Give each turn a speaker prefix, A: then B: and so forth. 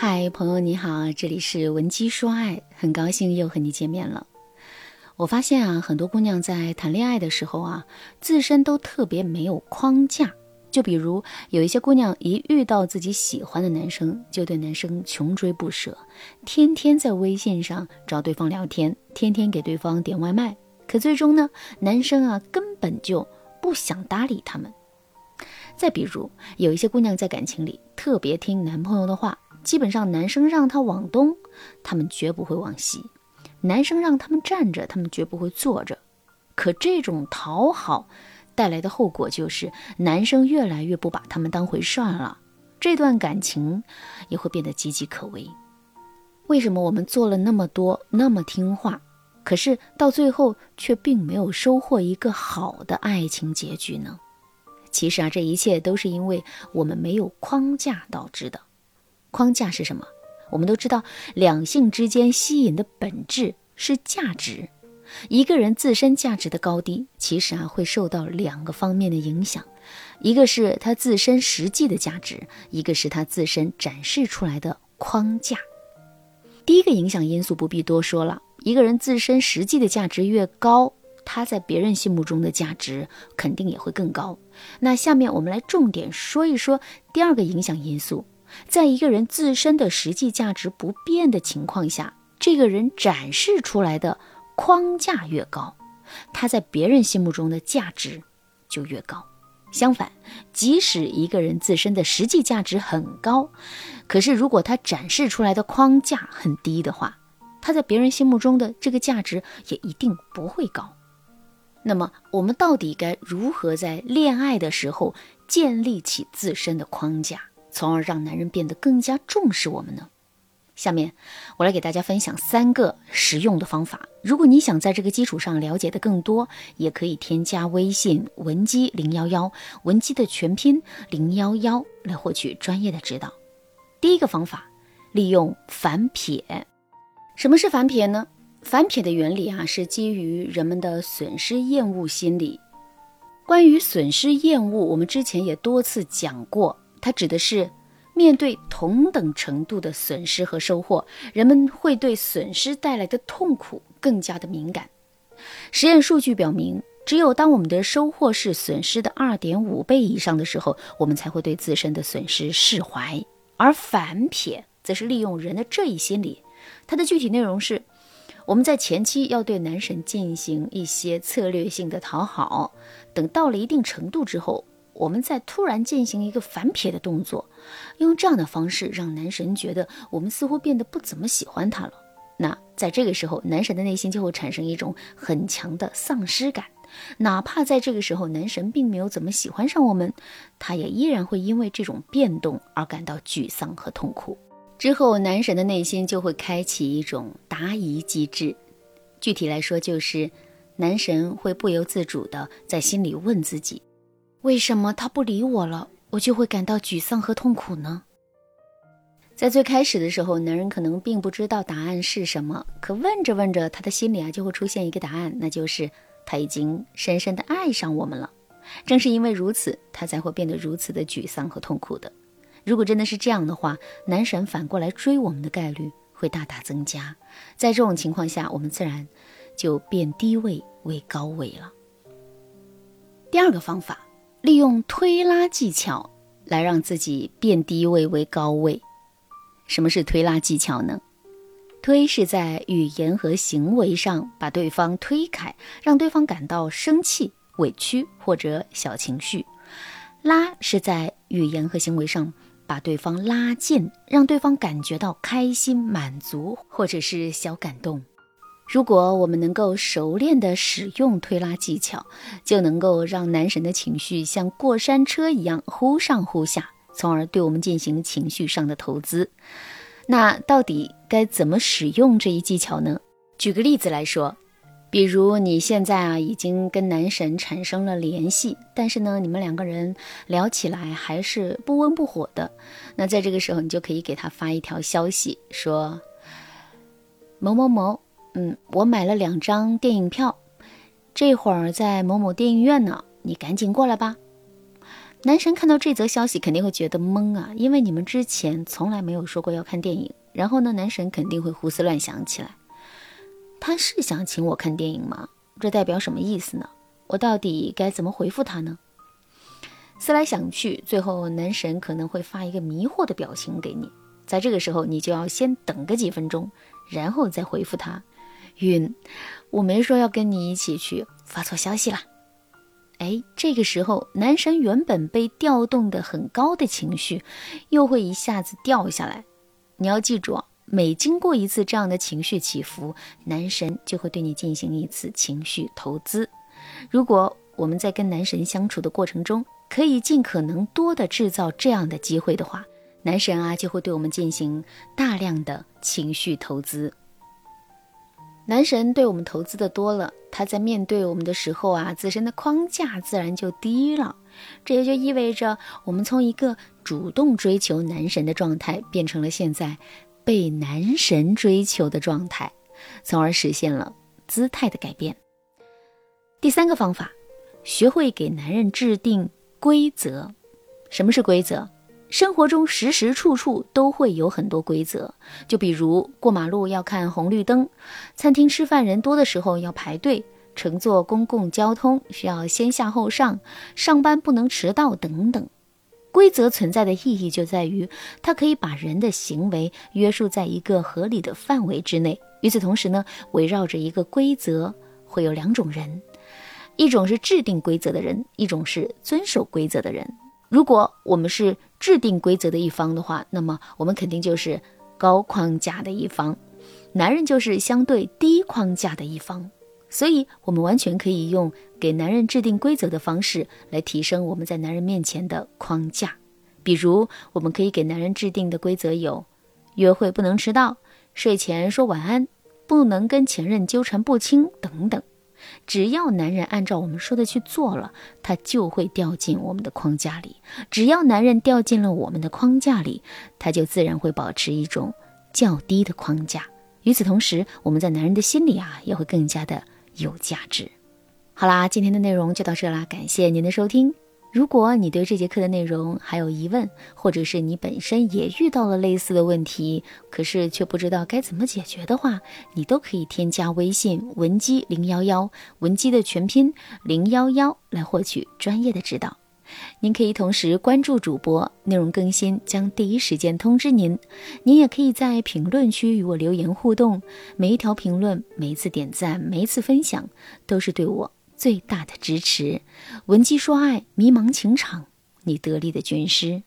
A: 嗨，朋友你好，这里是文姬说爱，很高兴又和你见面了。我发现啊，很多姑娘在谈恋爱的时候啊，自身都特别没有框架。就比如有一些姑娘一遇到自己喜欢的男生，就对男生穷追不舍，天天在微信上找对方聊天，天天给对方点外卖。可最终呢，男生啊根本就不想搭理他们。再比如有一些姑娘在感情里特别听男朋友的话。基本上，男生让他往东，他们绝不会往西；男生让他们站着，他们绝不会坐着。可这种讨好带来的后果就是，男生越来越不把他们当回事儿了，这段感情也会变得岌岌可危。为什么我们做了那么多，那么听话，可是到最后却并没有收获一个好的爱情结局呢？其实啊，这一切都是因为我们没有框架导致的。框架是什么？我们都知道，两性之间吸引的本质是价值。一个人自身价值的高低，其实啊会受到两个方面的影响，一个是他自身实际的价值，一个是他自身展示出来的框架。第一个影响因素不必多说了，一个人自身实际的价值越高，他在别人心目中的价值肯定也会更高。那下面我们来重点说一说第二个影响因素。在一个人自身的实际价值不变的情况下，这个人展示出来的框架越高，他在别人心目中的价值就越高。相反，即使一个人自身的实际价值很高，可是如果他展示出来的框架很低的话，他在别人心目中的这个价值也一定不会高。那么，我们到底该如何在恋爱的时候建立起自身的框架？从而让男人变得更加重视我们呢？下面我来给大家分享三个实用的方法。如果你想在这个基础上了解的更多，也可以添加微信文姬零幺幺，文姬的全拼零幺幺来获取专业的指导。第一个方法，利用反撇。什么是反撇呢？反撇的原理啊，是基于人们的损失厌恶心理。关于损失厌恶，我们之前也多次讲过。它指的是，面对同等程度的损失和收获，人们会对损失带来的痛苦更加的敏感。实验数据表明，只有当我们的收获是损失的二点五倍以上的时候，我们才会对自身的损失释怀。而反撇则是利用人的这一心理，它的具体内容是，我们在前期要对男神进行一些策略性的讨好，等到了一定程度之后。我们在突然进行一个反撇的动作，用这样的方式让男神觉得我们似乎变得不怎么喜欢他了。那在这个时候，男神的内心就会产生一种很强的丧失感。哪怕在这个时候，男神并没有怎么喜欢上我们，他也依然会因为这种变动而感到沮丧和痛苦。之后，男神的内心就会开启一种答疑机制。具体来说，就是男神会不由自主地在心里问自己。为什么他不理我了，我就会感到沮丧和痛苦呢？在最开始的时候，男人可能并不知道答案是什么，可问着问着，他的心里啊就会出现一个答案，那就是他已经深深的爱上我们了。正是因为如此，他才会变得如此的沮丧和痛苦的。如果真的是这样的话，男神反过来追我们的概率会大大增加。在这种情况下，我们自然就变低位为高位了。第二个方法。利用推拉技巧来让自己变低位为高位。什么是推拉技巧呢？推是在语言和行为上把对方推开，让对方感到生气、委屈或者小情绪；拉是在语言和行为上把对方拉近，让对方感觉到开心、满足或者是小感动。如果我们能够熟练地使用推拉技巧，就能够让男神的情绪像过山车一样忽上忽下，从而对我们进行情绪上的投资。那到底该怎么使用这一技巧呢？举个例子来说，比如你现在啊已经跟男神产生了联系，但是呢你们两个人聊起来还是不温不火的，那在这个时候你就可以给他发一条消息，说某某某。嗯，我买了两张电影票，这会儿在某某电影院呢，你赶紧过来吧。男神看到这则消息肯定会觉得懵啊，因为你们之前从来没有说过要看电影。然后呢，男神肯定会胡思乱想起来。他是想请我看电影吗？这代表什么意思呢？我到底该怎么回复他呢？思来想去，最后男神可能会发一个迷惑的表情给你。在这个时候，你就要先等个几分钟，然后再回复他。晕，我没说要跟你一起去，发错消息了。哎，这个时候，男神原本被调动的很高的情绪，又会一下子掉下来。你要记住，每经过一次这样的情绪起伏，男神就会对你进行一次情绪投资。如果我们在跟男神相处的过程中，可以尽可能多的制造这样的机会的话，男神啊就会对我们进行大量的情绪投资。男神对我们投资的多了，他在面对我们的时候啊，自身的框架自然就低了。这也就意味着，我们从一个主动追求男神的状态，变成了现在被男神追求的状态，从而实现了姿态的改变。第三个方法，学会给男人制定规则。什么是规则？生活中时时处处都会有很多规则，就比如过马路要看红绿灯，餐厅吃饭人多的时候要排队，乘坐公共交通需要先下后上，上班不能迟到等等。规则存在的意义就在于，它可以把人的行为约束在一个合理的范围之内。与此同时呢，围绕着一个规则会有两种人，一种是制定规则的人，一种是遵守规则的人。如果我们是制定规则的一方的话，那么我们肯定就是高框架的一方，男人就是相对低框架的一方，所以我们完全可以用给男人制定规则的方式来提升我们在男人面前的框架。比如，我们可以给男人制定的规则有：约会不能迟到，睡前说晚安，不能跟前任纠缠不清等等。只要男人按照我们说的去做了，他就会掉进我们的框架里。只要男人掉进了我们的框架里，他就自然会保持一种较低的框架。与此同时，我们在男人的心里啊，也会更加的有价值。好啦，今天的内容就到这啦，感谢您的收听。如果你对这节课的内容还有疑问，或者是你本身也遇到了类似的问题，可是却不知道该怎么解决的话，你都可以添加微信文姬零幺幺，文姬的全拼零幺幺来获取专业的指导。您可以同时关注主播，内容更新将第一时间通知您。您也可以在评论区与我留言互动，每一条评论、每一次点赞、每一次分享，都是对我。最大的支持，文姬说爱，迷茫情场，你得力的军师。